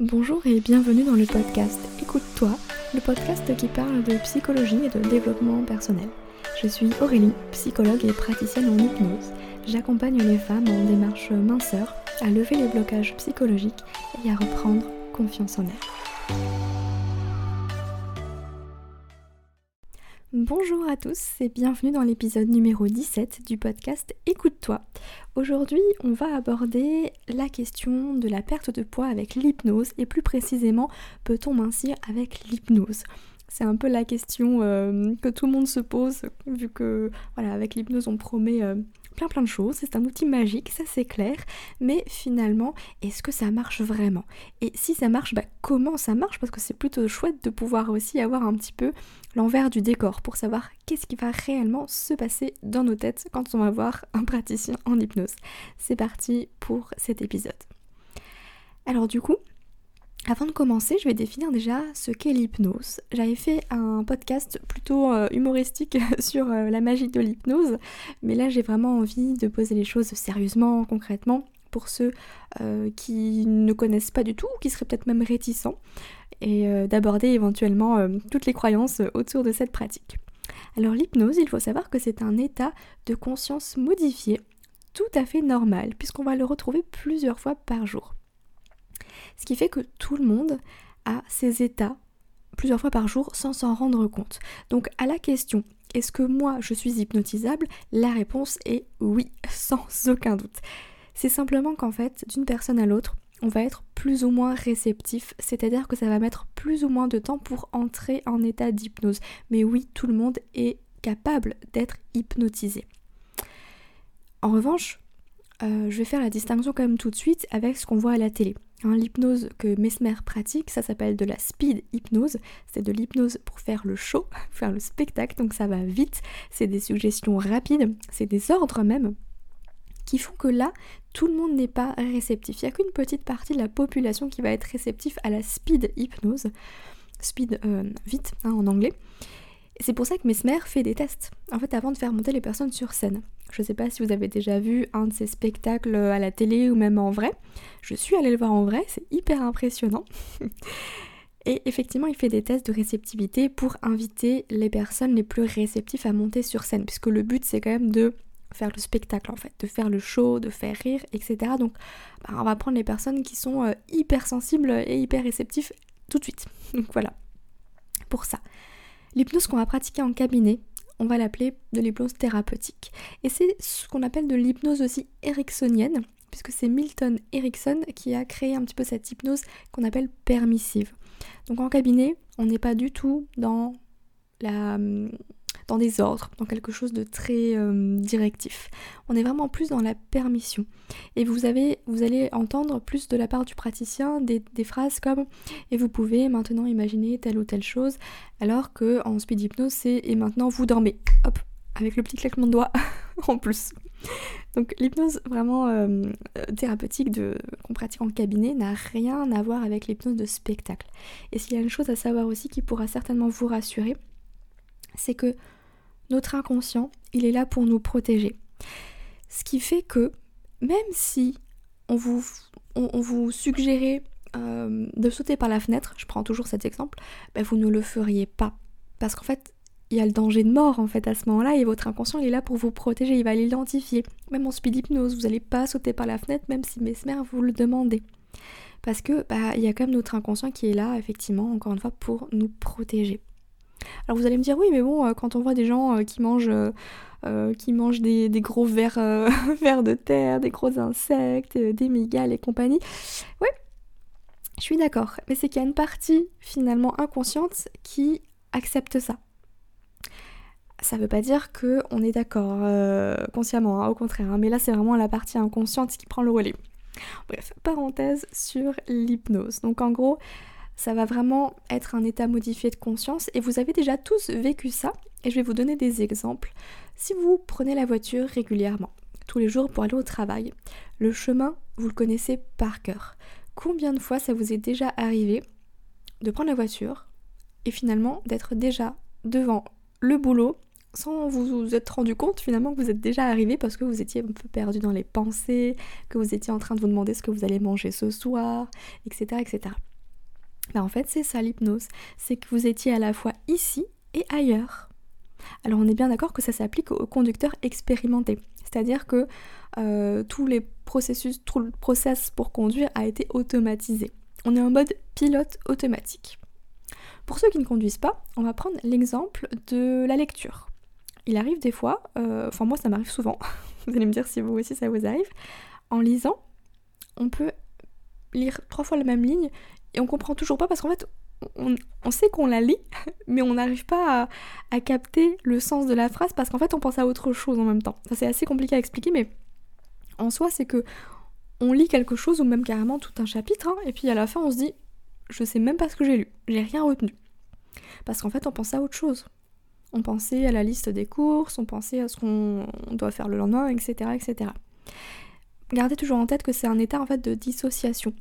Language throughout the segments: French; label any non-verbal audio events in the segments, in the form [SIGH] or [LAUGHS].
Bonjour et bienvenue dans le podcast Écoute-toi, le podcast qui parle de psychologie et de développement personnel. Je suis Aurélie, psychologue et praticienne en hypnose. J'accompagne les femmes en démarche minceur à lever les blocages psychologiques et à reprendre confiance en elles. Bonjour à tous et bienvenue dans l'épisode numéro 17 du podcast Écoute-toi. Aujourd'hui, on va aborder la question de la perte de poids avec l'hypnose et plus précisément, peut-on mincir avec l'hypnose? C'est un peu la question euh, que tout le monde se pose, vu que voilà, avec l'hypnose on promet euh, plein plein de choses, c'est un outil magique, ça c'est clair, mais finalement, est-ce que ça marche vraiment? Et si ça marche, bah, comment ça marche? Parce que c'est plutôt chouette de pouvoir aussi avoir un petit peu l'envers du décor pour savoir qu'est-ce qui va réellement se passer dans nos têtes quand on va voir un praticien en hypnose. C'est parti pour cet épisode. Alors du coup, avant de commencer, je vais définir déjà ce qu'est l'hypnose. J'avais fait un podcast plutôt euh, humoristique [LAUGHS] sur euh, la magie de l'hypnose, mais là j'ai vraiment envie de poser les choses sérieusement, concrètement, pour ceux euh, qui ne connaissent pas du tout ou qui seraient peut-être même réticents, et d'aborder éventuellement toutes les croyances autour de cette pratique. Alors l'hypnose, il faut savoir que c'est un état de conscience modifié, tout à fait normal, puisqu'on va le retrouver plusieurs fois par jour. Ce qui fait que tout le monde a ces états plusieurs fois par jour sans s'en rendre compte. Donc à la question est-ce que moi je suis hypnotisable? La réponse est oui, [LAUGHS] sans aucun doute. C'est simplement qu'en fait, d'une personne à l'autre, on va être plus ou moins réceptif, c'est-à-dire que ça va mettre plus ou moins de temps pour entrer en état d'hypnose. Mais oui, tout le monde est capable d'être hypnotisé. En revanche, euh, je vais faire la distinction quand même tout de suite avec ce qu'on voit à la télé. L'hypnose que Mesmer pratique, ça s'appelle de la speed hypnose. C'est de l'hypnose pour faire le show, [LAUGHS] faire le spectacle, donc ça va vite. C'est des suggestions rapides, c'est des ordres même qui font que là, tout le monde n'est pas réceptif. Il n'y a qu'une petite partie de la population qui va être réceptif à la speed hypnose. Speed euh, vite hein, en anglais. C'est pour ça que Mesmer fait des tests, en fait, avant de faire monter les personnes sur scène. Je ne sais pas si vous avez déjà vu un de ces spectacles à la télé ou même en vrai. Je suis allée le voir en vrai, c'est hyper impressionnant. [LAUGHS] Et effectivement, il fait des tests de réceptivité pour inviter les personnes les plus réceptives à monter sur scène, puisque le but c'est quand même de faire le spectacle en fait, de faire le show, de faire rire, etc. Donc bah, on va prendre les personnes qui sont euh, hyper sensibles et hyper réceptifs tout de suite. [LAUGHS] Donc voilà, pour ça. L'hypnose qu'on va pratiquer en cabinet, on va l'appeler de l'hypnose thérapeutique. Et c'est ce qu'on appelle de l'hypnose aussi ericksonienne, puisque c'est Milton Erickson qui a créé un petit peu cette hypnose qu'on appelle permissive. Donc en cabinet, on n'est pas du tout dans la dans des ordres, dans quelque chose de très euh, directif. On est vraiment plus dans la permission. Et vous, avez, vous allez entendre plus de la part du praticien des, phrases comme et vous pouvez maintenant imaginer telle ou telle chose, alors que en speed hypnose c'est et maintenant vous dormez. Hop, avec le petit claquement de doigts [LAUGHS] en plus. Donc l'hypnose vraiment euh, thérapeutique qu'on pratique en cabinet n'a rien à voir avec l'hypnose de spectacle. Et s'il y a une chose à savoir aussi qui pourra certainement vous rassurer, c'est que notre inconscient, il est là pour nous protéger. Ce qui fait que même si on vous, suggérait euh, de sauter par la fenêtre, je prends toujours cet exemple, ben vous ne le feriez pas. Parce qu'en fait, il y a le danger de mort en fait à ce moment-là et votre inconscient il est là pour vous protéger, il va l'identifier. Même en speed hypnose, vous n'allez pas sauter par la fenêtre même si Mesmer vous le demandez. Parce que bah, il y a quand même notre inconscient qui est là effectivement encore une fois pour nous protéger. Alors vous allez me dire oui mais bon euh, quand on voit des gens euh, qui mangent euh, qui mangent des, gros vers, [LAUGHS] vers de terre, des gros insectes, des migales et compagnie. Oui, je suis d'accord. Mais c'est qu'il y a une partie finalement inconsciente qui accepte ça. Ça veut pas dire qu'on est d'accord consciemment, hein, au contraire. Hein. mais là c'est vraiment la partie inconsciente qui prend le relais. Bref, parenthèse sur l'hypnose. Donc en gros, ça va vraiment être un état modifié de conscience et vous avez déjà tous vécu ça et je vais vous donner des exemples. Si vous prenez la voiture régulièrement, tous les jours pour aller au travail, le chemin, vous le connaissez par cœur. Combien de fois ça vous est déjà arrivé de prendre la voiture et finalement d'être déjà devant le boulot sans vous être rendu compte finalement que vous êtes déjà arrivé parce que vous étiez un peu perdu dans les pensées, que vous étiez en train de vous demander ce que vous allez manger ce soir, etc. etc. Ben en fait, c'est ça l'hypnose. C'est que vous étiez à la fois ici et ailleurs. Alors on est bien d'accord que ça s'applique aux conducteurs expérimentés. C'est-à-dire que euh, tous les processus, tout le process pour conduire a été automatisé. On est en mode pilote automatique. Pour ceux qui ne conduisent pas, on va prendre l'exemple de la lecture. Il arrive des fois, euh, enfin moi ça m'arrive souvent, [LAUGHS] vous allez me dire si vous aussi ça vous arrive, en lisant, on peut lire trois fois la même ligne et on comprend toujours pas parce qu'en fait on, sait qu'on la lit, [LAUGHS] mais on n'arrive pas à, capter le sens de la phrase parce qu'en fait on pense à autre chose en même temps. Ça c'est assez compliqué à expliquer, mais en soi c'est que on lit quelque chose ou même carrément tout un chapitre, hein, et puis à la fin on se dit je sais même pas ce que j'ai lu, j'ai rien retenu. Parce qu'en fait on pense à autre chose. On pensait à la liste des courses, on pensait à ce qu'on doit faire le lendemain, etc. etc. Gardez toujours en tête que c'est un état en fait de dissociation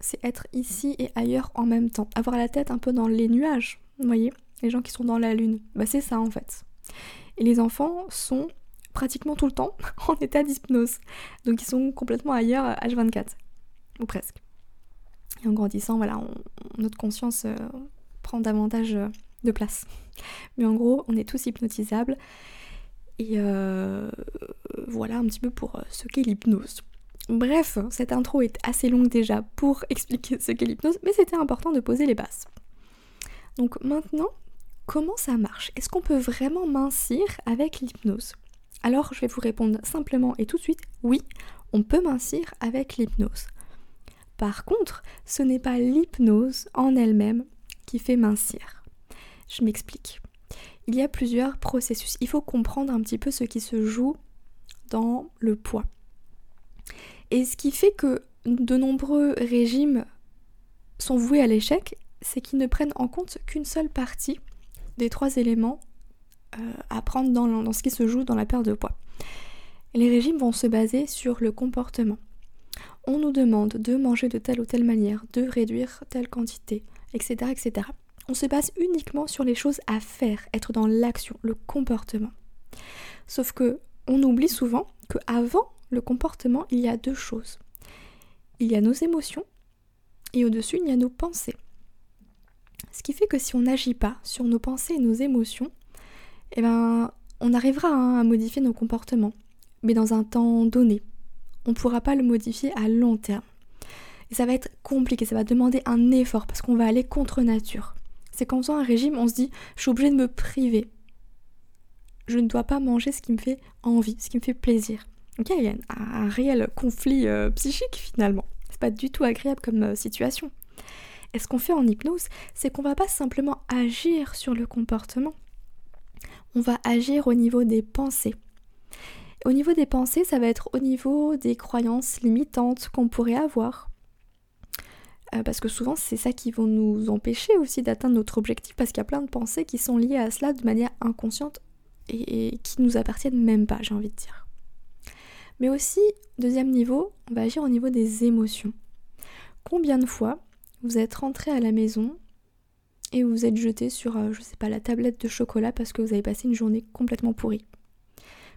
c'est être ici et ailleurs en même temps. Avoir la tête un peu dans les nuages, vous voyez Les gens qui sont dans la lune. Bah c'est ça en fait. Et les enfants sont pratiquement tout le temps [LAUGHS] en état d'hypnose. Donc ils sont complètement ailleurs H24. Ou presque. Et en grandissant, voilà, notre conscience euh, prend davantage euh, de place. [LAUGHS] Mais en gros, on est tous hypnotisables. Et euh, voilà un petit peu pour ce qu'est l'hypnose. Bref, cette intro est assez longue déjà pour [LAUGHS] expliquer ce qu'est l'hypnose, mais c'était important de poser les bases. Donc maintenant, comment ça marche? Est-ce qu'on peut vraiment mincir avec l'hypnose? Alors je vais vous répondre simplement et tout de suite, oui, on peut mincir avec l'hypnose. Par contre, ce n'est pas l'hypnose en elle-même qui fait mincir. Je m'explique. Il y a plusieurs processus. Il faut comprendre un petit peu ce qui se joue dans le poids. Et ce qui fait que de nombreux régimes sont voués à l'échec, c'est qu'ils ne prennent en compte qu'une seule partie des trois éléments euh, à prendre dans, ce qui se joue dans la perte de poids. les régimes vont se baser sur le comportement. On nous demande de manger de telle ou telle manière, de réduire telle quantité, etc. etc. On se base uniquement sur les choses à faire, être dans l'action, le comportement. Sauf que on oublie souvent que avant le comportement, il y a deux choses. Il y a nos émotions et au-dessus, il y a nos pensées. Ce qui fait que si on n'agit pas sur nos pensées et nos émotions, eh ben, on arrivera hein, à modifier nos comportements, mais dans un temps donné. On ne pourra pas le modifier à long terme. Et ça va être compliqué, ça va demander un effort parce qu'on va aller contre nature. C'est qu'en faisant un régime, on se dit je suis obligé de me priver. Je ne dois pas manger ce qui me fait envie, ce qui me fait plaisir. Ok, il y a un, réel conflit euh, psychique finalement. C'est pas du tout agréable comme euh, situation. Et ce qu'on fait en hypnose, c'est qu'on va pas simplement agir sur le comportement. On va agir au niveau des pensées. Au niveau des pensées, ça va être au niveau des croyances limitantes qu'on pourrait avoir. Euh, parce que souvent, c'est ça qui va nous empêcher aussi d'atteindre notre objectif, parce qu'il y a plein de pensées qui sont liées à cela de manière inconsciente et, et qui nous appartiennent même pas, j'ai envie de dire. Mais aussi, deuxième niveau, on va agir au niveau des émotions. Combien de fois vous êtes rentré à la maison et vous êtes jeté sur, euh, je sais pas, la tablette de chocolat parce que vous avez passé une journée complètement pourrie?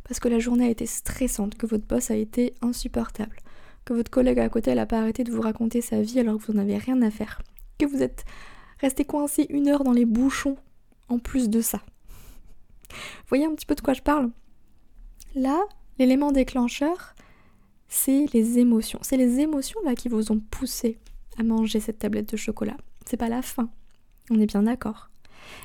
Parce que la journée a été stressante, que votre boss a été insupportable, que votre collègue à côté n'a pas arrêté de vous raconter sa vie alors que vous n'avez rien à faire, que vous êtes resté coincé une heure dans les bouchons en plus de ça. Voyez un petit peu de quoi je parle? Là, L'élément déclencheur, c'est les émotions. C'est les émotions là qui vous ont poussé à manger cette tablette de chocolat. C'est pas la faim. On est bien d'accord.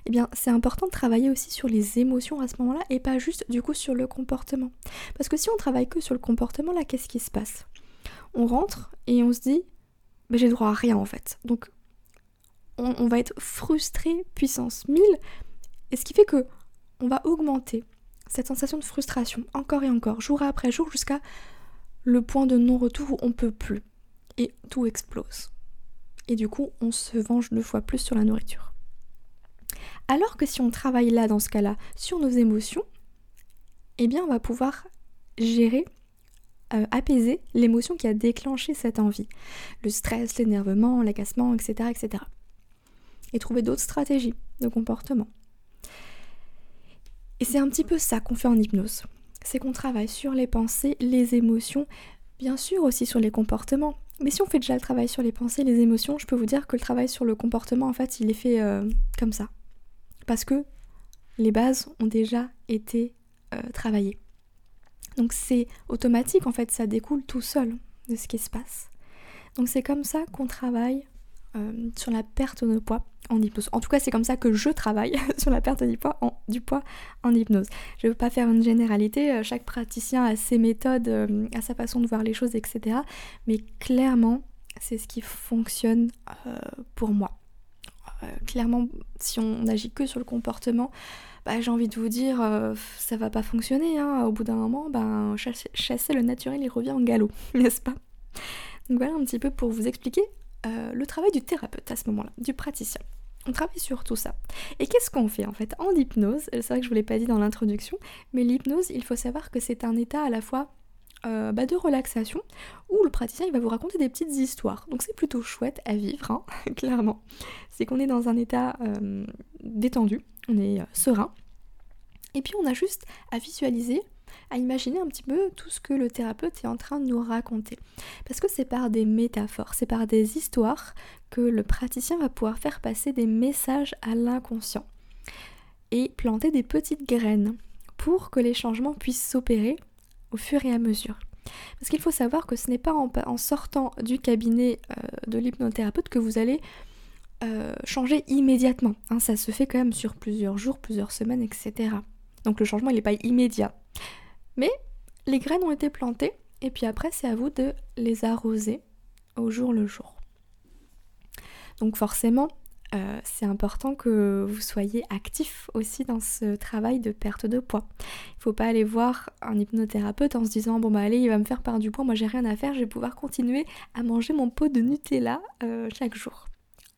Eh bien, c'est important de travailler aussi sur les émotions à ce moment-là et pas juste du coup sur le comportement. Parce que si on travaille que sur le comportement, là, qu'est-ce qui se passe? On rentre et on se dit, bah, j'ai droit à rien en fait. Donc, on, va être frustré puissance 1000, et ce qui fait que on va augmenter cette sensation de frustration, encore et encore, jour après jour, jusqu'à le point de non-retour où on peut plus. Et tout explose. Et du coup, on se venge deux fois plus sur la nourriture. Alors que si on travaille là, dans ce cas-là, sur nos émotions, eh bien, on va pouvoir gérer, euh, apaiser l'émotion qui a déclenché cette envie. Le stress, l'énervement, l'agacement, etc., etc. Et trouver d'autres stratégies de comportement. Et c'est un petit peu ça qu'on fait en hypnose. C'est qu'on travaille sur les pensées, les émotions, bien sûr aussi sur les comportements. Mais si on fait déjà le travail sur les pensées, les émotions, je peux vous dire que le travail sur le comportement, en fait, il est fait euh, comme ça. Parce que les bases ont déjà été euh, travaillées. Donc c'est automatique, en fait, ça découle tout seul de ce qui se passe. Donc c'est comme ça qu'on travaille euh, sur la perte de poids en hypnose. En tout cas, c'est comme ça que je travaille [LAUGHS] sur la perte du poids, en, hypnose. Je ne veux pas faire une généralité, euh, chaque praticien a ses méthodes, euh, a sa façon de voir les choses, etc. Mais clairement, c'est ce qui fonctionne pour moi. clairement, si on n'agit que sur le comportement, bah, j'ai envie de vous dire, ça va pas fonctionner. Hein. Au bout d'un moment, ben, chasser le naturel, il revient en galop, [LAUGHS] n'est-ce pas? Donc voilà un petit peu pour vous expliquer euh, le travail du thérapeute à ce moment-là, du praticien. On travaille sur tout ça. Et qu'est-ce qu'on fait en fait? En hypnose, c'est vrai que je ne vous l'ai pas dit dans l'introduction, mais l'hypnose, il faut savoir que c'est un état à la fois euh, bah, de relaxation où le praticien il va vous raconter des petites histoires. Donc c'est plutôt chouette à vivre, hein, [LAUGHS] clairement. C'est qu'on est dans un état euh, détendu, on est serein. Et puis on a juste à visualiser à imaginer un petit peu tout ce que le thérapeute est en train de nous raconter. Parce que c'est par des métaphores, c'est par des histoires que le praticien va pouvoir faire passer des messages à l'inconscient et planter des petites graines pour que les changements puissent s'opérer au fur et à mesure. Parce qu'il faut savoir que ce n'est pas en, sortant du cabinet euh, de l'hypnothérapeute que vous allez euh, changer immédiatement. Hein. ça se fait quand même sur plusieurs jours, plusieurs semaines, etc. Donc le changement, il n'est pas immédiat. Mais les graines ont été plantées et puis après c'est à vous de les arroser au jour le jour. Donc forcément, euh, c'est important que vous soyez actif aussi dans ce travail de perte de poids. Il ne faut pas aller voir un hypnothérapeute en se disant bon bah allez il va me faire perdre du poids, moi j'ai rien à faire, je vais pouvoir continuer à manger mon pot de Nutella euh, chaque jour.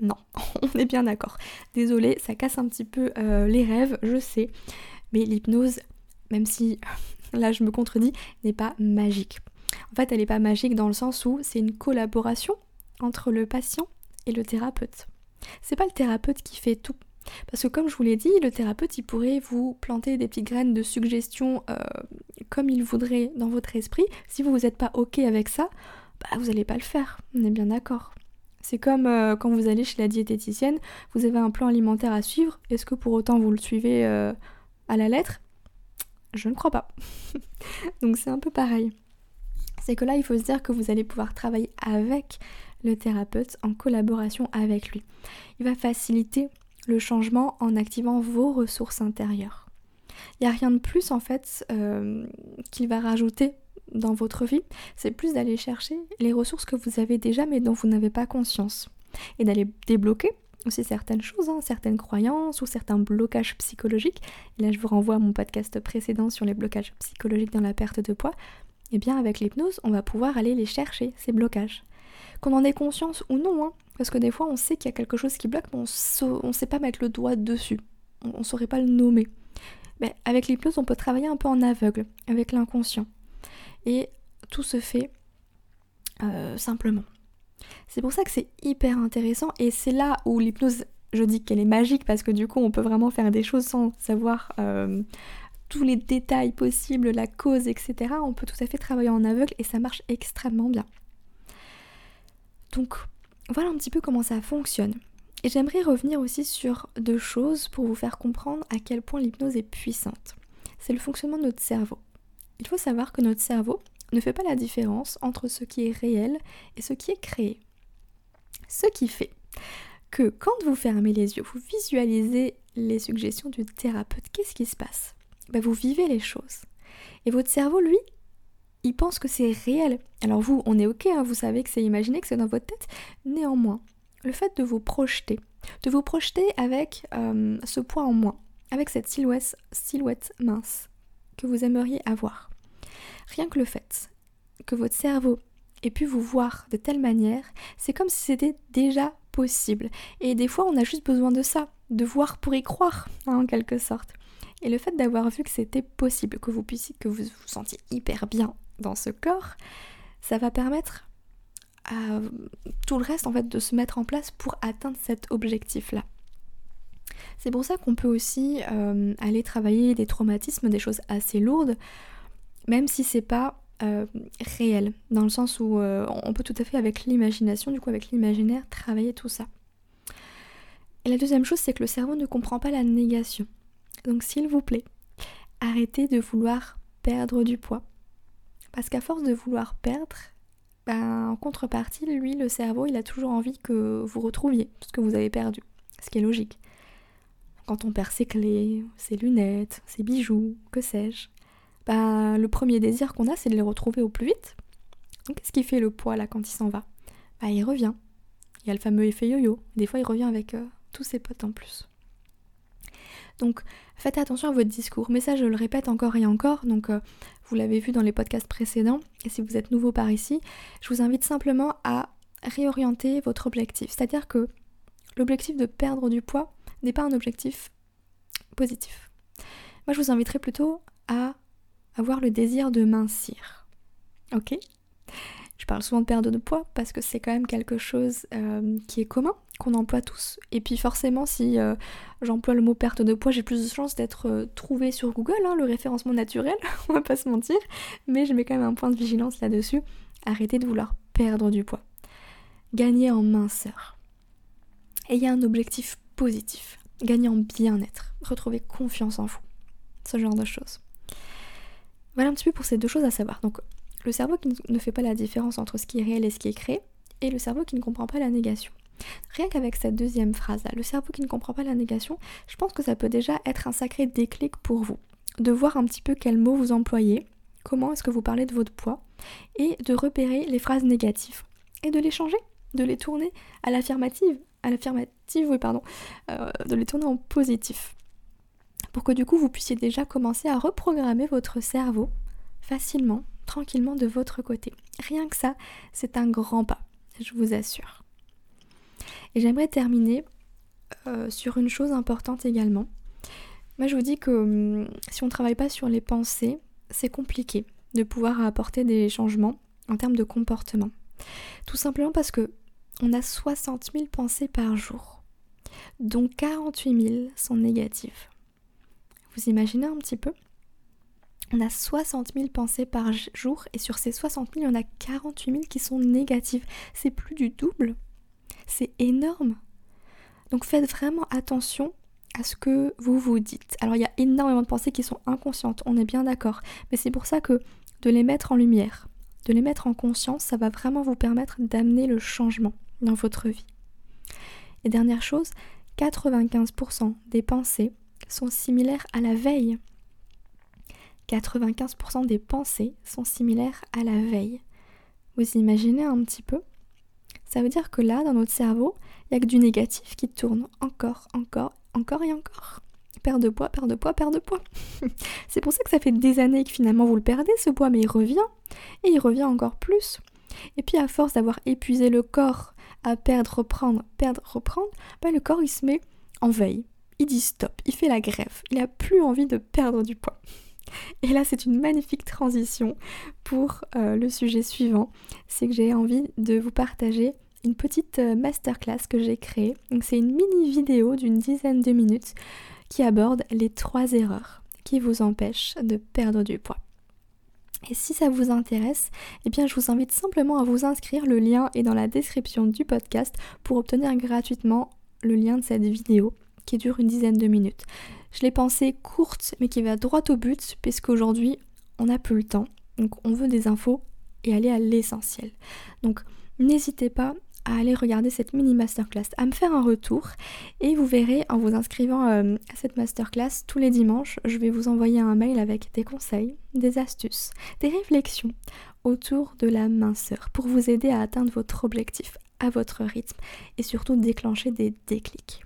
Non, [LAUGHS] on est bien d'accord. Désolée, ça casse un petit peu euh, les rêves, je sais, mais l'hypnose, même si [LAUGHS] là je me contredis, n'est pas magique. En fait, elle n'est pas magique dans le sens où c'est une collaboration entre le patient et le thérapeute. C'est pas le thérapeute qui fait tout. Parce que comme je vous l'ai dit, le thérapeute, il pourrait vous planter des petites graines de suggestion euh, comme il voudrait dans votre esprit. Si vous n'êtes pas OK avec ça, bah, vous n'allez pas le faire. On est bien d'accord. C'est comme euh, quand vous allez chez la diététicienne, vous avez un plan alimentaire à suivre. Est-ce que pour autant vous le suivez euh, à la lettre je ne crois pas. [LAUGHS] Donc c'est un peu pareil. C'est que là, il faut se dire que vous allez pouvoir travailler avec le thérapeute en collaboration avec lui. Il va faciliter le changement en activant vos ressources intérieures. Il n'y a rien de plus en fait euh, qu'il va rajouter dans votre vie, c'est plus d'aller chercher les ressources que vous avez déjà mais dont vous n'avez pas conscience et d'aller débloquer aussi certaines choses, hein, certaines croyances ou certains blocages psychologiques. Et là, je vous renvoie à mon podcast précédent sur les blocages psychologiques dans la perte de poids. Et eh bien, avec l'hypnose, on va pouvoir aller les chercher, ces blocages. Qu'on en ait conscience ou non, hein, parce que des fois, on sait qu'il y a quelque chose qui bloque, mais on ne sait pas mettre le doigt dessus. On ne saurait pas le nommer. Mais avec l'hypnose, on peut travailler un peu en aveugle, avec l'inconscient. Et tout se fait euh, simplement. C'est pour ça que c'est hyper intéressant et c'est là où l'hypnose, je dis qu'elle est magique parce que du coup on peut vraiment faire des choses sans savoir euh, tous les détails possibles, la cause, etc. On peut tout à fait travailler en aveugle et ça marche extrêmement bien. Donc voilà un petit peu comment ça fonctionne. Et j'aimerais revenir aussi sur deux choses pour vous faire comprendre à quel point l'hypnose est puissante. C'est le fonctionnement de notre cerveau. Il faut savoir que notre cerveau, ne fait pas la différence entre ce qui est réel et ce qui est créé. Ce qui fait que quand vous fermez les yeux, vous visualisez les suggestions du thérapeute, qu'est-ce qui se passe? Ben, Vous vivez les choses. Et votre cerveau, lui, il pense que c'est réel. Alors vous, on est ok, hein, vous savez que c'est imaginé, que c'est dans votre tête. Néanmoins, le fait de vous projeter, de vous projeter avec euh, ce poids en moins, avec cette silhouette, silhouette mince que vous aimeriez avoir, Rien que le fait que votre cerveau ait pu vous voir de telle manière, c'est comme si c'était déjà possible. Et des fois, on a juste besoin de ça, de voir pour y croire, hein, en quelque sorte. Et le fait d'avoir vu que c'était possible, que vous puissiez, que vous vous sentiez hyper bien dans ce corps, ça va permettre à tout le reste en fait de se mettre en place pour atteindre cet objectif-là. C'est pour ça qu'on peut aussi euh, aller travailler des traumatismes, des choses assez lourdes, même si c'est pas euh, réel, dans le sens où euh, on peut tout à fait avec l'imagination, du coup avec l'imaginaire, travailler tout ça. Et la deuxième chose, c'est que le cerveau ne comprend pas la négation. Donc s'il vous plaît, arrêtez de vouloir perdre du poids. Parce qu'à force de vouloir perdre, ben, en contrepartie, lui, le cerveau, il a toujours envie que vous retrouviez ce que vous avez perdu. Ce qui est logique. Quand on perd ses clés, ses lunettes, ses bijoux, que sais-je, bah, le premier désir qu'on a, c'est de les retrouver au plus vite. Donc qu'est-ce qui fait le poids là quand il s'en va? Bah il revient. Il y a le fameux effet yo-yo. Des fois il revient avec euh, tous ses potes en plus. Donc faites attention à votre discours. Mais ça je le répète encore et encore. Donc euh, vous l'avez vu dans les podcasts précédents. Et si vous êtes nouveau par ici, je vous invite simplement à réorienter votre objectif. C'est-à-dire que l'objectif de perdre du poids n'est pas un objectif positif. Moi je vous inviterai plutôt à avoir le désir de mincir. Ok? Je parle souvent de perte de poids parce que c'est quand même quelque chose euh, qui est commun, qu'on emploie tous. Et puis forcément, si euh, j'emploie le mot perte de poids, j'ai plus de chances d'être euh, trouvé sur Google, hein, le référencement naturel, [LAUGHS] on va pas se mentir. Mais je mets quand même un point de vigilance là-dessus. Arrêtez de vouloir perdre du poids. Gagner en minceur. Et il y a un objectif positif. Gagner en bien-être. Retrouver confiance en vous. Ce genre de choses. Voilà un petit peu pour ces deux choses à savoir. Donc le cerveau qui ne fait pas la différence entre ce qui est réel et ce qui est créé, et le cerveau qui ne comprend pas la négation. Rien qu'avec cette deuxième phrase-là, le cerveau qui ne comprend pas la négation, je pense que ça peut déjà être un sacré déclic pour vous. De voir un petit peu quels mots vous employez, comment est-ce que vous parlez de votre poids, et de repérer les phrases négatives. Et de les changer, de les tourner à l'affirmative, à l'affirmative, oui pardon, euh, de les tourner en positif pour que du coup vous puissiez déjà commencer à reprogrammer votre cerveau facilement, tranquillement de votre côté. Rien que ça, c'est un grand pas, je vous assure. Et j'aimerais terminer euh, sur une chose importante également. Moi je vous dis que hum, si on ne travaille pas sur les pensées, c'est compliqué de pouvoir apporter des changements en termes de comportement. Tout simplement parce que on a 60 000 pensées par jour, dont 48 000 sont négatives. Vous imaginez un petit peu? On a 60 000 pensées par jour et sur ces 60 000, il y en a 48 000 qui sont négatives. C'est plus du double. C'est énorme. Donc faites vraiment attention à ce que vous vous dites. Alors il y a énormément de pensées qui sont inconscientes, on est bien d'accord. Mais c'est pour ça que de les mettre en lumière, de les mettre en conscience, ça va vraiment vous permettre d'amener le changement dans votre vie. Et dernière chose, 95% des pensées sont similaires à la veille. 95% des pensées sont similaires à la veille. Vous imaginez un petit peu? Ça veut dire que là, dans notre cerveau, il n'y a que du négatif qui tourne encore, encore, encore et encore. Perte de poids, perte de poids, perte de poids. [LAUGHS] C'est pour ça que ça fait des années que finalement vous le perdez ce poids, mais il revient. Et il revient encore plus. Et puis à force d'avoir épuisé le corps à perdre, reprendre, perdre, reprendre, bah, le corps il se met en veille il dit stop, il fait la grève, il a plus envie de perdre du poids. Et là, c'est une magnifique transition pour euh, le sujet suivant. C'est que j'ai envie de vous partager une petite euh, masterclass que j'ai créée. C'est une mini vidéo d'une dizaine de minutes qui aborde les trois erreurs qui vous empêchent de perdre du poids. Et si ça vous intéresse, eh bien je vous invite simplement à vous inscrire. Le lien est dans la description du podcast pour obtenir gratuitement le lien de cette vidéo qui dure une dizaine de minutes. Je l'ai pensée courte mais qui va droit au but puisqu'aujourd'hui on n'a plus le temps. Donc on veut des infos et aller à l'essentiel. Donc n'hésitez pas à aller regarder cette mini masterclass, à me faire un retour et vous verrez en vous inscrivant euh, à cette masterclass tous les dimanches, je vais vous envoyer un mail avec des conseils, des astuces, des réflexions autour de la minceur pour vous aider à atteindre votre objectif à votre rythme et surtout déclencher des déclics.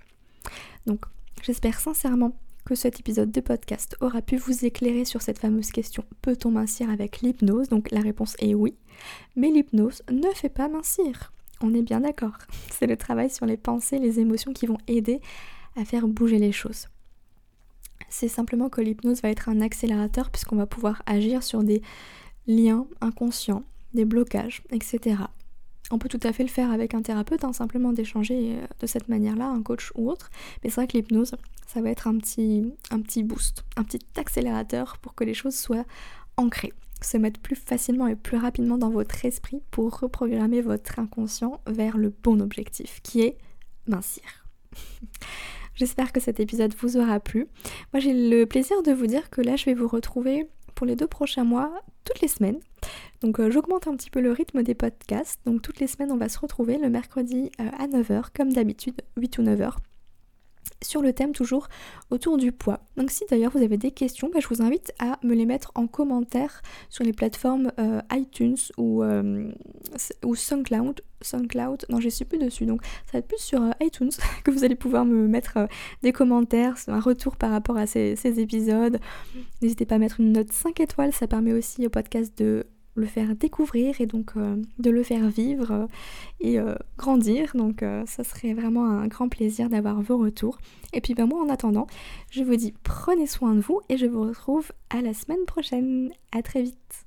Donc j'espère sincèrement que cet épisode de podcast aura pu vous éclairer sur cette fameuse question peut-on mincir avec l'hypnose? Donc la réponse est oui, mais l'hypnose ne fait pas mincir. On est bien d'accord. [LAUGHS] C'est le travail sur les pensées, les émotions qui vont aider à faire bouger les choses. C'est simplement que l'hypnose va être un accélérateur puisqu'on va pouvoir agir sur des liens inconscients, des blocages, etc. On peut tout à fait le faire avec un thérapeute, hein, simplement d'échanger euh, de cette manière-là, un coach ou autre. Mais c'est vrai que l'hypnose, ça va être un petit, un petit boost, un petit accélérateur pour que les choses soient ancrées, se mettre plus facilement et plus rapidement dans votre esprit pour reprogrammer votre inconscient vers le bon objectif, qui est mincir. [LAUGHS] J'espère que cet épisode vous aura plu. Moi j'ai le plaisir de vous dire que là je vais vous retrouver pour les deux prochains mois toutes les semaines. Donc euh, j'augmente un petit peu le rythme des podcasts. Donc toutes les semaines on va se retrouver le mercredi euh, à 9h comme d'habitude, 8 ou 9h sur le thème toujours autour du poids. Donc si d'ailleurs vous avez des questions, bah, je vous invite à me les mettre en commentaire sur les plateformes euh, iTunes ou, euh, ou SoundCloud. SoundCloud, non je suis plus dessus, donc ça va être plus sur iTunes [LAUGHS] que vous allez pouvoir me mettre des commentaires, un retour par rapport à ces, ces épisodes. N'hésitez pas à mettre une note 5 étoiles, ça permet aussi au podcast de le faire découvrir et donc euh, de le faire vivre euh, et euh, grandir. Donc ça serait vraiment un grand plaisir d'avoir vos retours. Et puis ben moi en attendant, je vous dis prenez soin de vous et je vous retrouve à la semaine prochaine. À très vite.